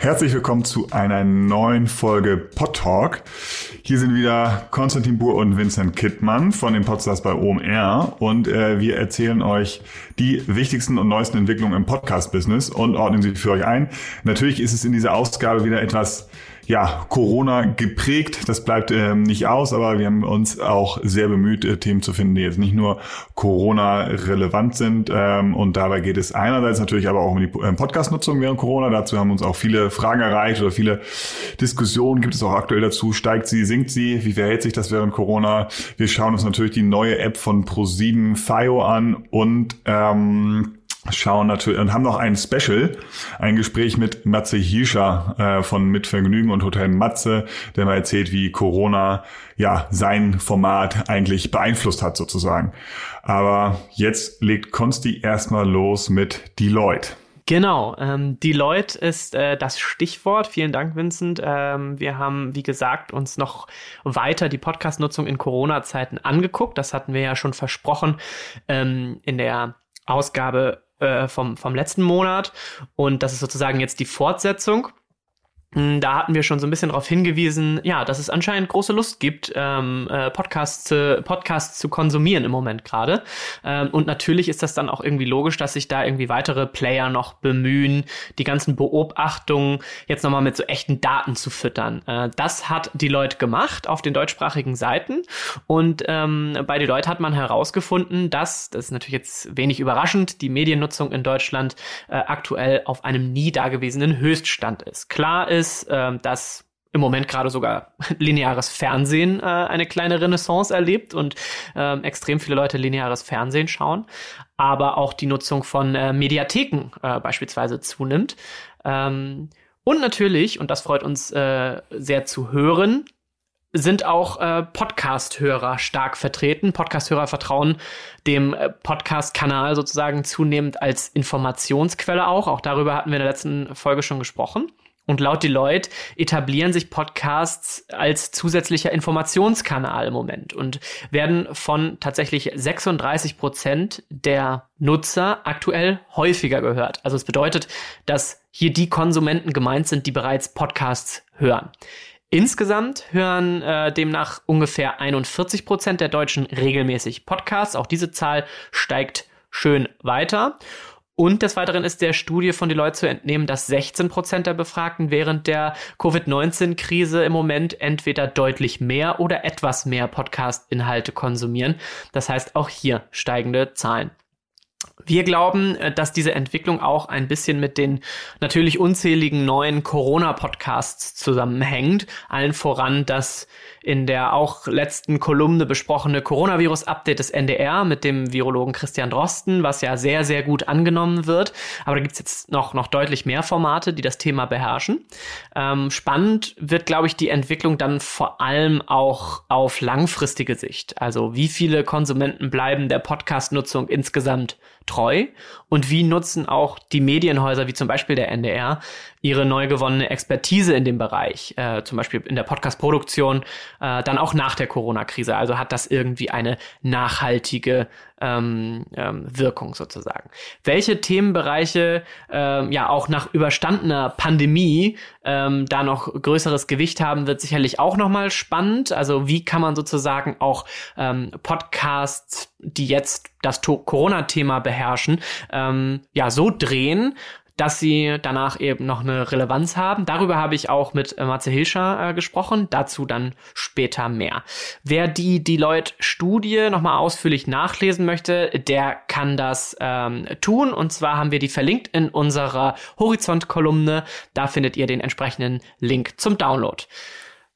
Herzlich willkommen zu einer neuen Folge Pod Talk. Hier sind wieder Konstantin Buhr und Vincent Kittmann von dem Podcast bei OMR und äh, wir erzählen euch die wichtigsten und neuesten Entwicklungen im Podcast-Business und ordnen sie für euch ein. Natürlich ist es in dieser Ausgabe wieder etwas ja, Corona geprägt. Das bleibt ähm, nicht aus, aber wir haben uns auch sehr bemüht, äh, Themen zu finden, die jetzt nicht nur Corona relevant sind. Ähm, und dabei geht es einerseits natürlich aber auch um die ähm, Podcast-Nutzung während Corona. Dazu haben uns auch viele Fragen erreicht oder viele Diskussionen gibt es auch aktuell dazu. Steigt sie, sinkt sie? Wie verhält sich das während Corona? Wir schauen uns natürlich die neue App von Pro7 FIO an und ähm, schauen natürlich und haben noch ein Special, ein Gespräch mit Matze Hirscher äh, von Mit Vergnügen und Hotel Matze, der mal erzählt, wie Corona ja sein Format eigentlich beeinflusst hat sozusagen. Aber jetzt legt Konsti erstmal los mit Deloitte. Genau, ähm, Deloitte ist äh, das Stichwort. Vielen Dank, Vincent. Ähm, wir haben, wie gesagt, uns noch weiter die Podcast-Nutzung in Corona-Zeiten angeguckt. Das hatten wir ja schon versprochen ähm, in der Ausgabe äh, vom, vom letzten Monat. Und das ist sozusagen jetzt die Fortsetzung. Hm, da hatten wir schon so ein bisschen darauf hingewiesen, ja, dass es anscheinend große Lust gibt, ähm, äh, Podcasts, zu, Podcasts zu konsumieren im Moment gerade. Ähm, und natürlich ist das dann auch irgendwie logisch, dass sich da irgendwie weitere Player noch bemühen, die ganzen Beobachtungen jetzt nochmal mit so echten Daten zu füttern. Äh, das hat die Leute gemacht auf den deutschsprachigen Seiten. Und ähm, bei die Leute hat man herausgefunden, dass, das ist natürlich jetzt wenig überraschend, die Mediennutzung in Deutschland äh, aktuell auf einem nie dagewesenen Höchststand ist. Klar ist, ist, äh, dass im Moment gerade sogar lineares Fernsehen äh, eine kleine Renaissance erlebt und äh, extrem viele Leute lineares Fernsehen schauen, aber auch die Nutzung von äh, Mediatheken äh, beispielsweise zunimmt. Ähm, und natürlich, und das freut uns äh, sehr zu hören, sind auch äh, Podcast-Hörer stark vertreten. Podcast-Hörer vertrauen dem äh, Podcast-Kanal sozusagen zunehmend als Informationsquelle auch. Auch darüber hatten wir in der letzten Folge schon gesprochen. Und laut Deloitte etablieren sich Podcasts als zusätzlicher Informationskanal im Moment und werden von tatsächlich 36 Prozent der Nutzer aktuell häufiger gehört. Also es bedeutet, dass hier die Konsumenten gemeint sind, die bereits Podcasts hören. Insgesamt hören äh, demnach ungefähr 41 Prozent der Deutschen regelmäßig Podcasts. Auch diese Zahl steigt schön weiter. Und des Weiteren ist der Studie von Deloitte zu entnehmen, dass 16 Prozent der Befragten während der Covid-19-Krise im Moment entweder deutlich mehr oder etwas mehr Podcast-Inhalte konsumieren. Das heißt auch hier steigende Zahlen. Wir glauben, äh, dass diese Entwicklung auch ein bisschen mit den natürlich unzähligen neuen Corona-Podcasts zusammenhängt. Allen voran das in der auch letzten Kolumne besprochene Coronavirus-Update des NDR mit dem Virologen Christian Drosten, was ja sehr, sehr gut angenommen wird. Aber da gibt's jetzt noch, noch deutlich mehr Formate, die das Thema beherrschen. Ähm, spannend wird, glaube ich, die Entwicklung dann vor allem auch auf langfristige Sicht. Also wie viele Konsumenten bleiben der Podcast-Nutzung insgesamt treu und wie nutzen auch die Medienhäuser wie zum Beispiel der NDR ihre neu gewonnene Expertise in dem Bereich, äh, zum Beispiel in der Podcast-Produktion, äh, dann auch nach der Corona-Krise. Also hat das irgendwie eine nachhaltige ähm, ähm, Wirkung sozusagen. Welche Themenbereiche ähm, ja auch nach überstandener Pandemie ähm, da noch größeres Gewicht haben, wird sicherlich auch nochmal spannend. Also wie kann man sozusagen auch ähm, Podcasts, die jetzt das Corona-Thema beherrschen, ähm, ja so drehen, dass sie danach eben noch eine Relevanz haben. Darüber habe ich auch mit äh, Matze Hilscher äh, gesprochen, dazu dann später mehr. Wer die Deloitte-Studie nochmal ausführlich nachlesen möchte, der kann das ähm, tun. Und zwar haben wir die verlinkt in unserer Horizont-Kolumne. Da findet ihr den entsprechenden Link zum Download.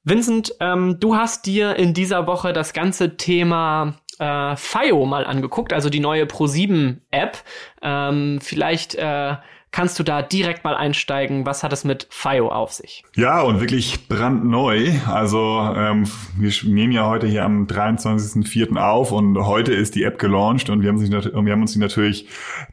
Vincent, ähm, du hast dir in dieser Woche das ganze Thema äh, FIO mal angeguckt, also die neue Pro7-App. Ähm, vielleicht äh, kannst du da direkt mal einsteigen. Was hat es mit FIO auf sich? Ja, und wirklich brandneu. Also ähm, wir nehmen ja heute hier am 23.04. auf und heute ist die App gelauncht und wir haben, sich wir haben uns die natürlich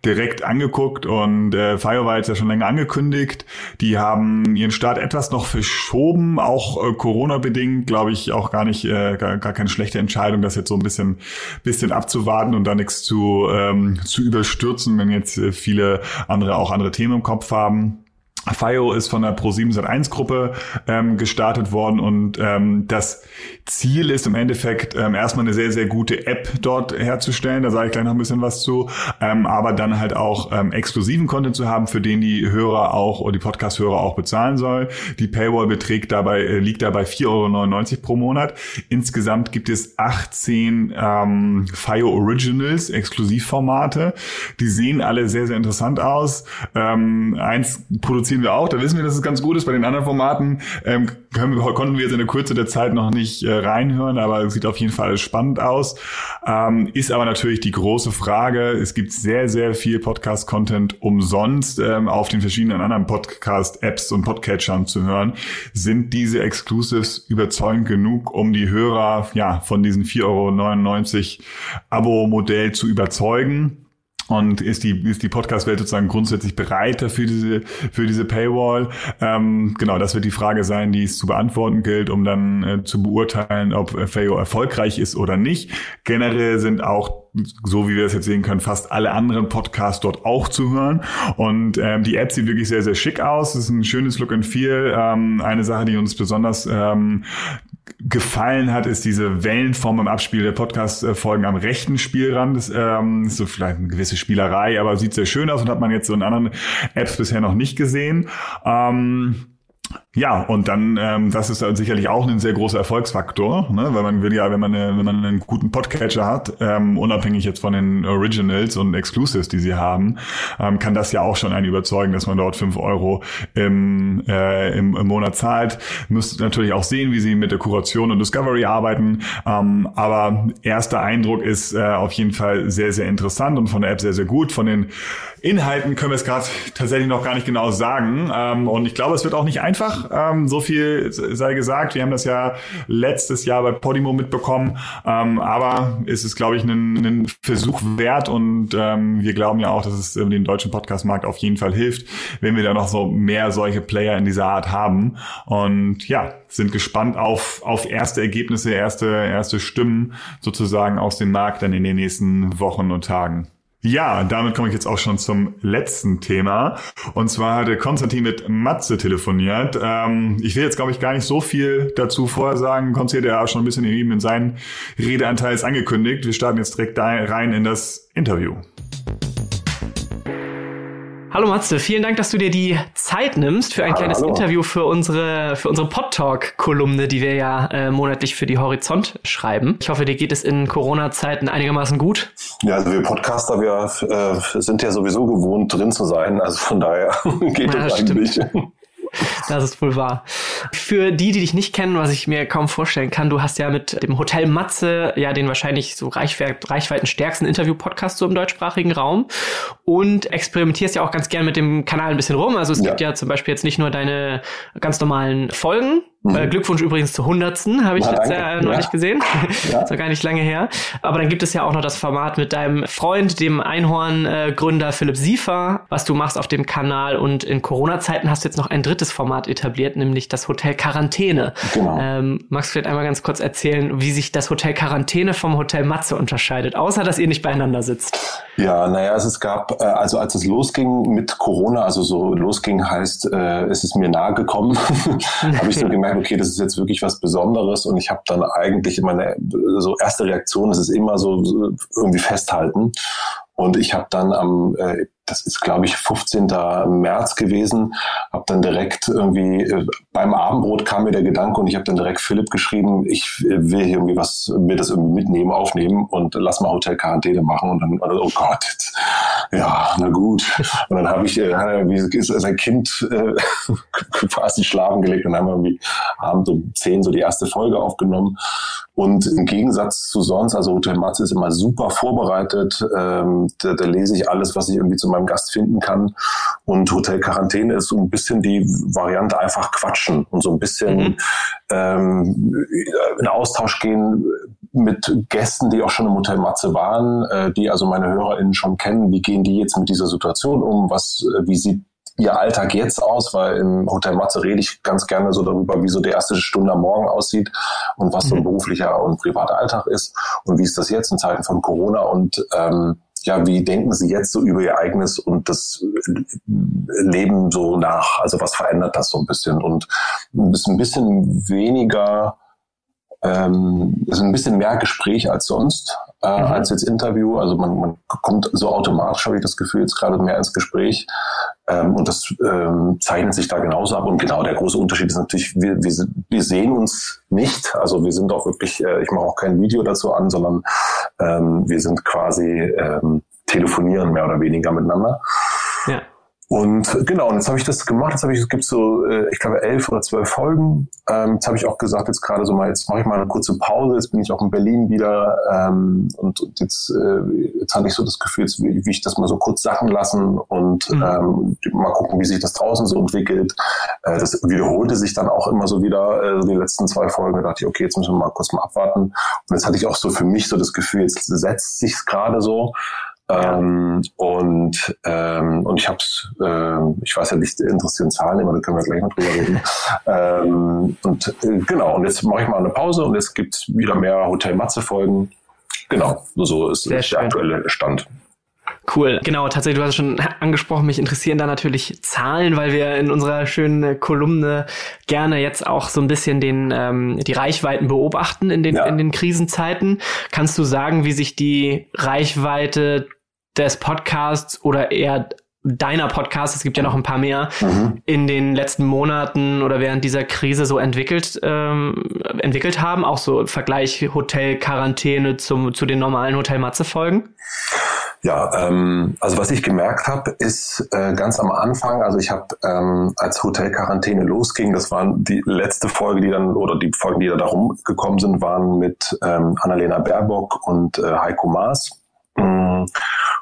direkt angeguckt und äh, FIO war jetzt ja schon länger angekündigt. Die haben ihren Start etwas noch verschoben, auch äh, Corona-bedingt, glaube ich, auch gar nicht, äh, gar, gar keine schlechte Entscheidung, das jetzt so ein bisschen, bisschen abzuwarten und da nichts zu, ähm, zu überstürzen, wenn jetzt äh, viele andere auch andere Themen im Kopf haben. FIO ist von der Pro7 Sat1 Gruppe ähm, gestartet worden und ähm, das Ziel ist im Endeffekt ähm, erstmal eine sehr, sehr gute App dort herzustellen. Da sage ich gleich noch ein bisschen was zu. Ähm, aber dann halt auch ähm, exklusiven Content zu haben, für den die Hörer auch oder die Podcast-Hörer auch bezahlen soll. Die Paywall beträgt dabei, äh, liegt dabei 4,99 Euro pro Monat. Insgesamt gibt es 18 ähm, FIO Originals, Exklusivformate. Die sehen alle sehr, sehr interessant aus. Ähm, eins produzieren wir auch, da wissen wir, dass es ganz gut ist. Bei den anderen Formaten ähm, können konnten wir jetzt in der Kürze der Zeit noch nicht äh, reinhören, aber es sieht auf jeden Fall spannend aus. Ähm, ist aber natürlich die große Frage. Es gibt sehr, sehr viel Podcast-Content umsonst ähm, auf den verschiedenen anderen Podcast-Apps und Podcatchern zu hören. Sind diese Exclusives überzeugend genug, um die Hörer ja von diesen 4,99 Euro Abo-Modell zu überzeugen? Und ist die, ist die Podcast-Welt sozusagen grundsätzlich bereit dafür diese, für diese Paywall? Ähm, genau, das wird die Frage sein, die es zu beantworten gilt, um dann äh, zu beurteilen, ob FAO erfolgreich ist oder nicht. Generell sind auch so wie wir es jetzt sehen können, fast alle anderen Podcasts dort auch zu hören. Und ähm, die App sieht wirklich sehr, sehr schick aus. Es ist ein schönes Look and Feel. Ähm, eine Sache, die uns besonders ähm, gefallen hat, ist diese Wellenform im Abspiel der Podcast-Folgen am rechten Spielrand. Das ähm, ist so vielleicht eine gewisse Spielerei, aber sieht sehr schön aus und hat man jetzt so in anderen Apps bisher noch nicht gesehen. Ähm, ja, und dann, ähm, das ist dann sicherlich auch ein sehr großer Erfolgsfaktor, ne? weil man will ja, wenn man, eine, wenn man einen guten Podcatcher hat, ähm, unabhängig jetzt von den Originals und Exclusives, die sie haben, ähm, kann das ja auch schon einen überzeugen, dass man dort fünf Euro im, äh, im, im Monat zahlt. Müsst natürlich auch sehen, wie sie mit der Kuration und Discovery arbeiten, ähm, aber erster Eindruck ist äh, auf jeden Fall sehr, sehr interessant und von der App sehr, sehr gut. Von den Inhalten können wir es gerade tatsächlich noch gar nicht genau sagen ähm, und ich glaube, es wird auch nicht einfach, ähm, so viel sei gesagt. Wir haben das ja letztes Jahr bei Podimo mitbekommen. Ähm, aber es ist, glaube ich, ein, Versuch wert und ähm, wir glauben ja auch, dass es dem deutschen Podcastmarkt auf jeden Fall hilft, wenn wir da noch so mehr solche Player in dieser Art haben. Und ja, sind gespannt auf, auf erste Ergebnisse, erste, erste Stimmen sozusagen aus dem Markt dann in den nächsten Wochen und Tagen. Ja, damit komme ich jetzt auch schon zum letzten Thema. Und zwar hatte Konstantin mit Matze telefoniert. Ähm, ich will jetzt, glaube ich, gar nicht so viel dazu vorher sagen. Konstantin hat ja auch schon ein bisschen in seinen Redeanteils angekündigt. Wir starten jetzt direkt rein in das Interview. Hallo Matze, vielen Dank, dass du dir die Zeit nimmst für ein kleines Hallo. Interview für unsere, für unsre Podtalk-Kolumne, die wir ja äh, monatlich für die Horizont schreiben. Ich hoffe, dir geht es in Corona-Zeiten einigermaßen gut. Ja, also wir Podcaster, wir äh, sind ja sowieso gewohnt, drin zu sein. Also von daher geht ja, es eigentlich. Stimmt. Das ist wohl wahr. Für die, die dich nicht kennen, was ich mir kaum vorstellen kann, du hast ja mit dem Hotel Matze ja den wahrscheinlich so reichweiten stärksten Interview-Podcast so im deutschsprachigen Raum und experimentierst ja auch ganz gern mit dem Kanal ein bisschen rum. Also es ja. gibt ja zum Beispiel jetzt nicht nur deine ganz normalen Folgen, Mhm. Äh, Glückwunsch übrigens zur hundertsten, habe ich Na, jetzt ja neulich ja. gesehen. Ja. ist gar nicht lange her. Aber dann gibt es ja auch noch das Format mit deinem Freund, dem Einhorn-Gründer Philipp Siefer, was du machst auf dem Kanal. Und in Corona-Zeiten hast du jetzt noch ein drittes Format etabliert, nämlich das Hotel Quarantäne. Genau. Ähm, magst du vielleicht einmal ganz kurz erzählen, wie sich das Hotel Quarantäne vom Hotel Matze unterscheidet, außer dass ihr nicht beieinander sitzt? Ja, naja, also es gab, äh, also als es losging mit Corona, also so losging heißt, äh, es ist mir nahe gekommen, habe ich so gemerkt, gemerkt, okay, das ist jetzt wirklich was Besonderes und ich habe dann eigentlich meine so erste Reaktion, das ist immer so, so irgendwie festhalten. Und ich habe dann am, äh, das ist glaube ich 15. März gewesen, habe dann direkt irgendwie äh, beim Abendbrot kam mir der Gedanke und ich habe dann direkt Philipp geschrieben, ich will hier irgendwie was, mir das irgendwie mitnehmen, aufnehmen und lass mal Hotel Quarantäne machen und dann, oh Gott, jetzt, ja, na gut. Und dann habe ich äh, wie ist sein Kind äh, quasi schlafen gelegt und haben irgendwie abends um zehn so die erste Folge aufgenommen und im Gegensatz zu sonst, also Hotel Matze ist immer super vorbereitet. Ähm, da, da lese ich alles, was ich irgendwie zu meinem Gast finden kann. Und Hotel Quarantäne ist so ein bisschen die Variante einfach quatschen und so ein bisschen mhm. ähm, in Austausch gehen mit Gästen, die auch schon im Hotel Matze waren, äh, die also meine HörerInnen schon kennen. Wie gehen die jetzt mit dieser Situation um? Was, äh, wie sieht ihr Alltag jetzt aus, weil im Hotel Matze rede ich ganz gerne so darüber, wie so die erste Stunde am Morgen aussieht und was so ein mhm. beruflicher und privater Alltag ist und wie ist das jetzt in Zeiten von Corona und ähm, ja, wie denken Sie jetzt so über Ihr eigenes und das Leben so nach? Also was verändert das so ein bisschen? Und ist ein bisschen weniger, ähm, ist ein bisschen mehr Gespräch als sonst, äh, mhm. als jetzt Interview. Also man, man kommt so automatisch, habe ich das Gefühl, jetzt gerade mehr ins Gespräch. Ähm, und das ähm, zeichnet sich da genauso ab. Und genau der große Unterschied ist natürlich, wir, wir, wir sehen uns nicht. Also wir sind auch wirklich, äh, ich mache auch kein Video dazu an, sondern ähm, wir sind quasi ähm, telefonieren mehr oder weniger miteinander. Ja. Und genau, und jetzt habe ich das gemacht. Jetzt habe ich, es gibt so, äh, ich glaube, elf oder zwölf Folgen. Ähm, jetzt habe ich auch gesagt, jetzt gerade so mal, jetzt mache ich mal eine kurze Pause. Jetzt bin ich auch in Berlin wieder ähm, und, und jetzt, äh, jetzt hatte ich so das Gefühl, jetzt will, ich das mal so kurz sachen lassen und mhm. ähm, mal gucken, wie sich das draußen so entwickelt. Äh, das wiederholte sich dann auch immer so wieder äh, die letzten zwei Folgen. Da dachte ich, okay, jetzt müssen wir mal kurz mal abwarten. Und jetzt hatte ich auch so für mich so das Gefühl, jetzt setzt sich's gerade so. Ähm, und, ähm, und ich habe es, äh, ich weiß ja nicht, interessieren Zahlen immer, da können wir gleich mal drüber reden. ähm, und äh, genau, und jetzt mache ich mal eine Pause und es gibt wieder mehr Hotel Matze-Folgen. Genau, so ist Sehr der schön. aktuelle Stand. Cool. Genau, tatsächlich, du hast es schon angesprochen, mich interessieren da natürlich Zahlen, weil wir in unserer schönen Kolumne gerne jetzt auch so ein bisschen den, ähm, die Reichweiten beobachten in den, ja. in den Krisenzeiten. Kannst du sagen, wie sich die Reichweite des Podcasts oder eher deiner Podcasts, es gibt ja noch ein paar mehr, mhm. in den letzten Monaten oder während dieser Krise so entwickelt, ähm, entwickelt haben? Auch so Vergleich Hotel Quarantäne zum, zu den normalen Hotel Matze Folgen? Ja, ähm, also was ich gemerkt habe, ist äh, ganz am Anfang, also ich habe ähm, als Hotel Quarantäne losging, das waren die letzte Folge, die dann oder die Folgen, die da darum gekommen sind, waren mit ähm, Annalena Baerbock und äh, Heiko Maas. Mhm.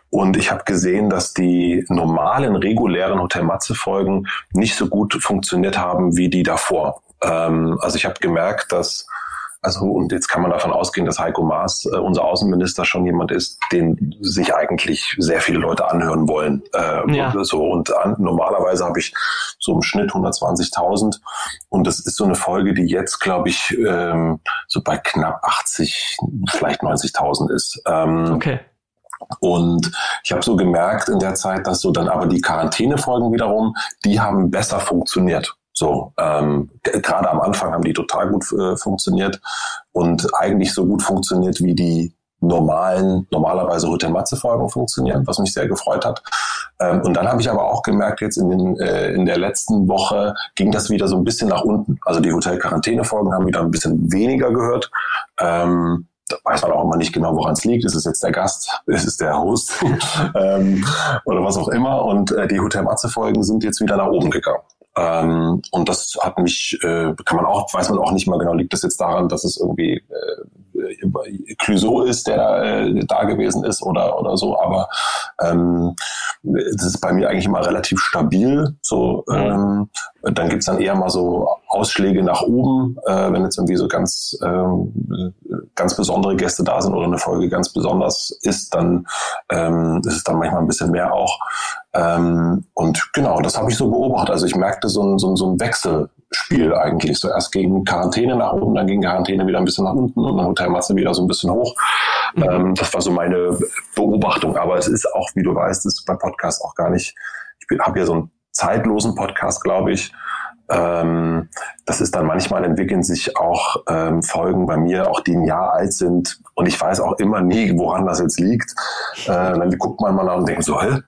Und ich habe gesehen, dass die normalen, regulären Hotel Matze-Folgen nicht so gut funktioniert haben wie die davor. Ähm, also ich habe gemerkt, dass also und jetzt kann man davon ausgehen, dass Heiko Maas, äh, unser Außenminister, schon jemand ist, den sich eigentlich sehr viele Leute anhören wollen. Äh, ja. und so und an, normalerweise habe ich so im Schnitt 120.000 und das ist so eine Folge, die jetzt glaube ich ähm, so bei knapp 80, vielleicht 90.000 ist. Ähm, okay. Und ich habe so gemerkt in der Zeit, dass so dann aber die Quarantänefolgen wiederum, die haben besser funktioniert. So, ähm, gerade am Anfang haben die total gut äh, funktioniert und eigentlich so gut funktioniert, wie die normalen, normalerweise Hotel Matze Folgen funktionieren, was mich sehr gefreut hat. Ähm, und dann habe ich aber auch gemerkt, jetzt in, den, äh, in der letzten Woche ging das wieder so ein bisschen nach unten. Also die Hotel Quarantäne Folgen haben wieder ein bisschen weniger gehört. Ähm, da weiß man auch immer nicht genau, woran es liegt. Ist es jetzt der Gast? Ist es der Host? ähm, oder was auch immer. Und äh, die Hotel Matze-Folgen sind jetzt wieder nach oben gegangen. Ähm, und das hat mich, äh, kann man auch, weiß man auch nicht mal genau, liegt das jetzt daran, dass es irgendwie äh, Clouseau ist, der äh, da gewesen ist oder, oder so. Aber ähm, das ist bei mir eigentlich immer relativ stabil. So, ähm, dann gibt's dann eher mal so Ausschläge nach oben, äh, wenn jetzt irgendwie so ganz, ähm, ganz besondere Gäste da sind oder eine Folge ganz besonders ist, dann ähm, ist es dann manchmal ein bisschen mehr auch. Ähm, und genau, das habe ich so beobachtet. Also ich merkte so ein, so ein, so ein Wechselspiel eigentlich. So erst gegen Quarantäne nach oben, dann gegen Quarantäne wieder ein bisschen nach unten und dann Hotelmasse wieder so ein bisschen hoch. Mhm. Ähm, das war so meine Beobachtung. Aber es ist auch, wie du weißt, ist bei Podcasts auch gar nicht, ich habe ja so einen zeitlosen Podcast, glaube ich. Ähm, das ist dann manchmal entwickeln sich auch ähm, Folgen bei mir, auch die ein Jahr alt sind. Und ich weiß auch immer nie, woran das jetzt liegt. Äh, dann guckt man mal nach und denkt so, hä?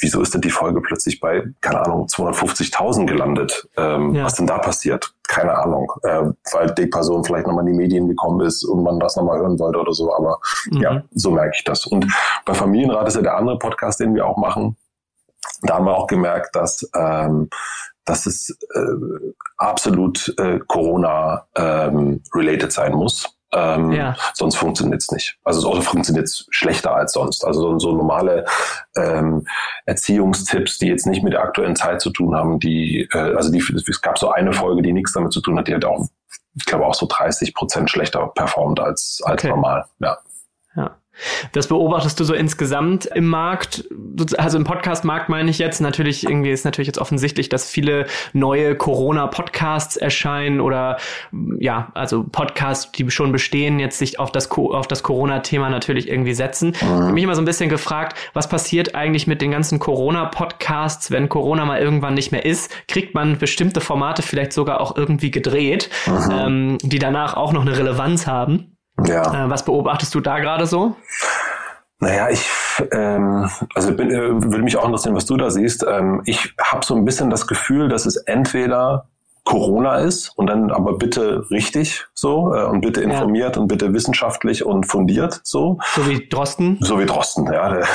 Wieso ist denn die Folge plötzlich bei, keine Ahnung, 250.000 gelandet? Ähm, ja. Was denn da passiert? Keine Ahnung. Äh, weil die Person vielleicht nochmal in die Medien gekommen ist und man das nochmal hören wollte oder so. Aber mhm. ja, so merke ich das. Und bei Familienrat ist ja der andere Podcast, den wir auch machen da haben wir auch gemerkt, dass, ähm, dass es äh, absolut äh, Corona-related ähm, sein muss. Ähm, ja. Sonst funktioniert es nicht. Also, also funktioniert es schlechter als sonst. Also so, so normale ähm, Erziehungstipps, die jetzt nicht mit der aktuellen Zeit zu tun haben, die, äh, also die, es gab so eine Folge, die nichts damit zu tun hat, die hat auch, ich glaube, auch so 30 Prozent schlechter performt als, als okay. normal. Ja. Ja. Das beobachtest du so insgesamt im Markt, also im Podcast-Markt meine ich jetzt. Natürlich, irgendwie ist natürlich jetzt offensichtlich, dass viele neue Corona-Podcasts erscheinen oder ja, also Podcasts, die schon bestehen, jetzt sich auf das, auf das Corona-Thema natürlich irgendwie setzen. Mhm. Ich habe mich immer so ein bisschen gefragt, was passiert eigentlich mit den ganzen Corona-Podcasts, wenn Corona mal irgendwann nicht mehr ist? Kriegt man bestimmte Formate vielleicht sogar auch irgendwie gedreht, mhm. ähm, die danach auch noch eine Relevanz haben? Ja. Äh, was beobachtest du da gerade so? Naja, ich ähm, also bin, äh, würde mich auch interessieren, was du da siehst. Ähm, ich habe so ein bisschen das Gefühl, dass es entweder Corona ist und dann aber bitte richtig so äh, und bitte informiert ja. und bitte wissenschaftlich und fundiert so. So wie Drosten? So wie Drosten, ja. Der,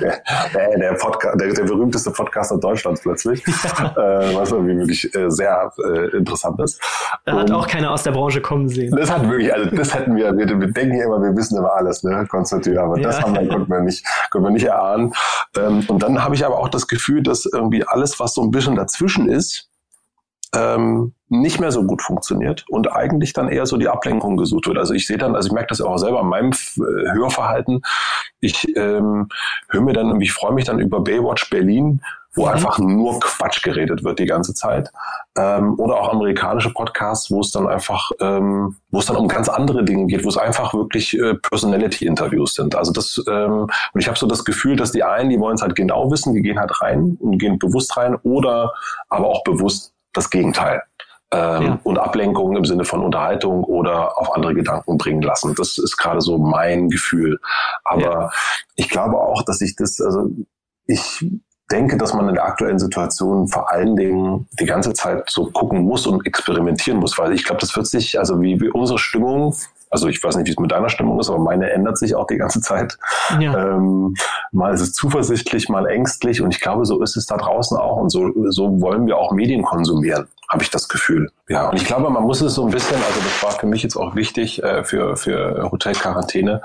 der, der, der, Podcast, der, der berühmteste Podcaster Deutschlands plötzlich, ja. äh, was irgendwie wirklich äh, sehr äh, interessant ist. Da hat auch keiner aus der Branche kommen sehen. Das hat wirklich, also das hätten wir, wir, wir denken ja immer, wir wissen immer alles, ne, Konstantin, aber ja. das haben wir, konnten wir nicht, können wir nicht erahnen. Ähm, und dann habe ich aber auch das Gefühl, dass irgendwie alles, was so ein bisschen dazwischen ist, ähm, nicht mehr so gut funktioniert und eigentlich dann eher so die Ablenkung gesucht wird. Also ich sehe dann, also ich merke das auch selber an meinem äh, Hörverhalten. Ich ähm, höre mir dann, ich freue mich dann über Baywatch Berlin, wo mhm. einfach nur Quatsch geredet wird die ganze Zeit. Ähm, oder auch amerikanische Podcasts, wo es dann einfach, ähm, wo es dann um ganz andere Dinge geht, wo es einfach wirklich äh, Personality-Interviews sind. Also das, ähm, und ich habe so das Gefühl, dass die einen, die wollen es halt genau wissen, die gehen halt rein und gehen bewusst rein oder aber auch bewusst das Gegenteil. Ähm, ja. Und Ablenkung im Sinne von Unterhaltung oder auf andere Gedanken bringen lassen. Das ist gerade so mein Gefühl. Aber ja. ich glaube auch, dass ich das, also ich denke, dass man in der aktuellen Situation vor allen Dingen die ganze Zeit so gucken muss und experimentieren muss, weil ich glaube, das wird sich, also wie, wie unsere Stimmung also ich weiß nicht, wie es mit deiner Stimmung ist, aber meine ändert sich auch die ganze Zeit. Ja. Ähm, mal ist es zuversichtlich, mal ängstlich und ich glaube, so ist es da draußen auch und so, so wollen wir auch Medien konsumieren, habe ich das Gefühl. Ja, und ich glaube, man muss es so ein bisschen, also das war für mich jetzt auch wichtig äh, für, für Hotelquarantäne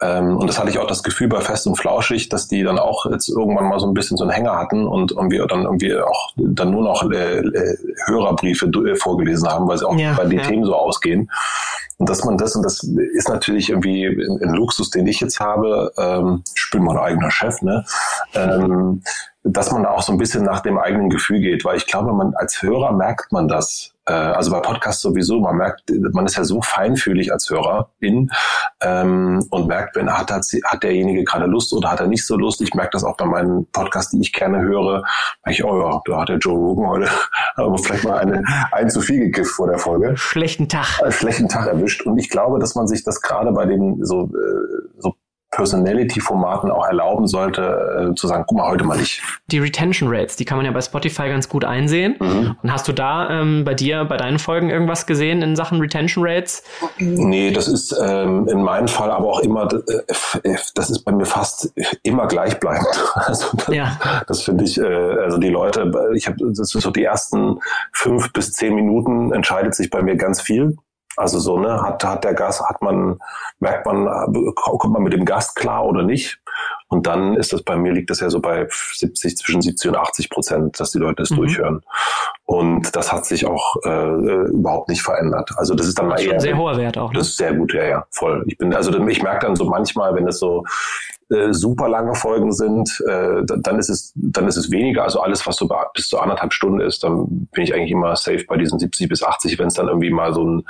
ähm, und das hatte ich auch das Gefühl bei Fest und Flauschig, dass die dann auch jetzt irgendwann mal so ein bisschen so einen Hänger hatten und, und wir dann irgendwie auch dann nur noch äh, äh, Hörerbriefe vorgelesen haben, weil sie auch ja, bei den ja. Themen so ausgehen. Und dass man das, und das ist natürlich irgendwie ein, Luxus, den ich jetzt habe, ähm, ich bin mein eigener Chef, ne? Ähm, dass man da auch so ein bisschen nach dem eigenen Gefühl geht, weil ich glaube, man als Hörer merkt man das, äh, also bei Podcasts sowieso, man merkt, man ist ja so feinfühlig als Hörerin ähm, und merkt, wenn hat, hat, hat derjenige gerade Lust oder hat er nicht so Lust. Ich merke das auch bei meinen Podcasts, die ich gerne höre. Ich, oh ja, da hat der Joe Rogan heute aber vielleicht mal eine, ein zu viel gekifft vor der Folge. Schlechten Tag. Äh, schlechten Tag erwischt. Und ich glaube, dass man sich das gerade bei den so, äh, so Personality-Formaten auch erlauben sollte, äh, zu sagen, guck mal, heute mal nicht. Die Retention Rates, die kann man ja bei Spotify ganz gut einsehen. Mhm. Und hast du da ähm, bei dir, bei deinen Folgen irgendwas gesehen in Sachen Retention Rates? Nee, das ist ähm, in meinem Fall aber auch immer, äh, das ist bei mir fast immer gleichbleibend. Also das, ja. das finde ich, äh, also die Leute, ich habe, das ist so die ersten fünf bis zehn Minuten entscheidet sich bei mir ganz viel. Also so, ne, hat, hat der Gast, hat man, merkt man, kommt man mit dem Gast klar oder nicht? Und dann ist das bei mir, liegt das ja so bei 70, zwischen 70 und 80 Prozent, dass die Leute es mhm. durchhören. Und das hat sich auch äh, überhaupt nicht verändert. Also das ist dann das mal eher. ein sehr hoher Wert auch. Ne? Das ist sehr gut, ja, ja, voll. Ich bin, also ich merke dann so manchmal, wenn es so äh, super lange Folgen sind, äh, dann ist es, dann ist es weniger. Also alles, was so bis zu anderthalb Stunden ist, dann bin ich eigentlich immer safe bei diesen 70 bis 80, wenn es dann irgendwie mal so ein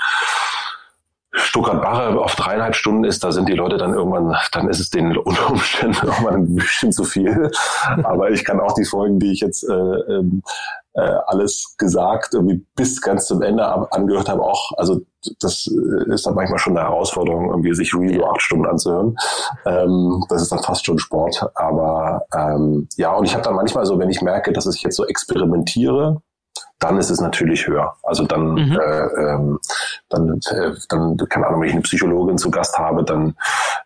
Stuttgart Barre auf dreieinhalb Stunden ist, da sind die Leute dann irgendwann, dann ist es denen unter Umständen irgendwann ein bisschen zu viel. Aber ich kann auch die Folgen, die ich jetzt äh, ähm, äh, alles gesagt, irgendwie bis ganz zum Ende angehört habe, auch, also das ist dann manchmal schon eine Herausforderung, irgendwie sich Real so acht Stunden anzuhören. Ähm, das ist dann fast schon Sport. Aber ähm, ja, und ich habe dann manchmal so, wenn ich merke, dass ich jetzt so experimentiere, dann ist es natürlich höher. Also dann, mhm. äh, ähm, dann, äh, dann, keine Ahnung, wenn ich eine Psychologin zu Gast habe, dann,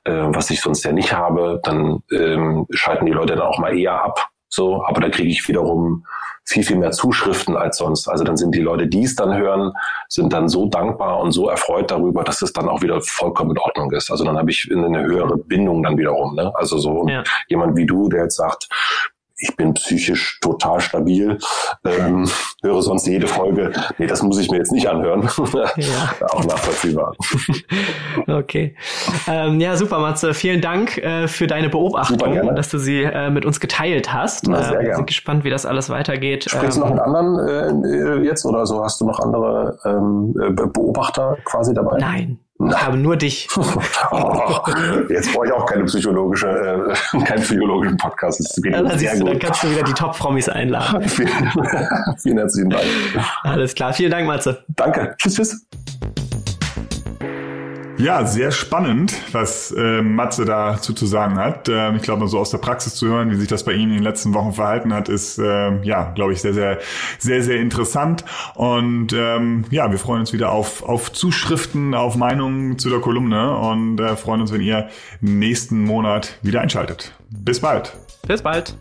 äh, was ich sonst ja nicht habe, dann ähm, schalten die Leute dann auch mal eher ab. So, aber da kriege ich wiederum viel, viel mehr Zuschriften als sonst. Also dann sind die Leute, die es dann hören, sind dann so dankbar und so erfreut darüber, dass es dann auch wieder vollkommen in Ordnung ist. Also dann habe ich eine höhere Bindung dann wiederum. Ne? Also so ja. jemand wie du, der jetzt sagt, ich bin psychisch total stabil. ähm, höre sonst jede Folge. Nee, das muss ich mir jetzt nicht anhören. Ja. Auch nachvollziehbar. Okay. Ähm, ja, super, Matze. Vielen Dank äh, für deine Beobachtung, dass du sie äh, mit uns geteilt hast. Na, sehr äh, wir sind gespannt, wie das alles weitergeht. Sprichst ähm, du noch mit anderen äh, jetzt oder so? Hast du noch andere ähm, Beobachter quasi dabei? Nein, ich habe nur dich. oh, jetzt brauche ich auch keine psychologische, äh, keinen psychologischen Podcast. Das geht dann, sehr gut. dann kannst du wieder die Top-Promis einladen. vielen, vielen herzlichen Dank. Alles klar. Vielen Dank, Matze. Danke. Tschüss, tschüss. Ja, sehr spannend, was äh, Matze dazu zu sagen hat. Ähm, ich glaube, so aus der Praxis zu hören, wie sich das bei ihm in den letzten Wochen verhalten hat, ist äh, ja, glaube ich, sehr, sehr, sehr, sehr interessant. Und ähm, ja, wir freuen uns wieder auf, auf Zuschriften, auf Meinungen zu der Kolumne und äh, freuen uns, wenn ihr nächsten Monat wieder einschaltet. Bis bald. Bis bald.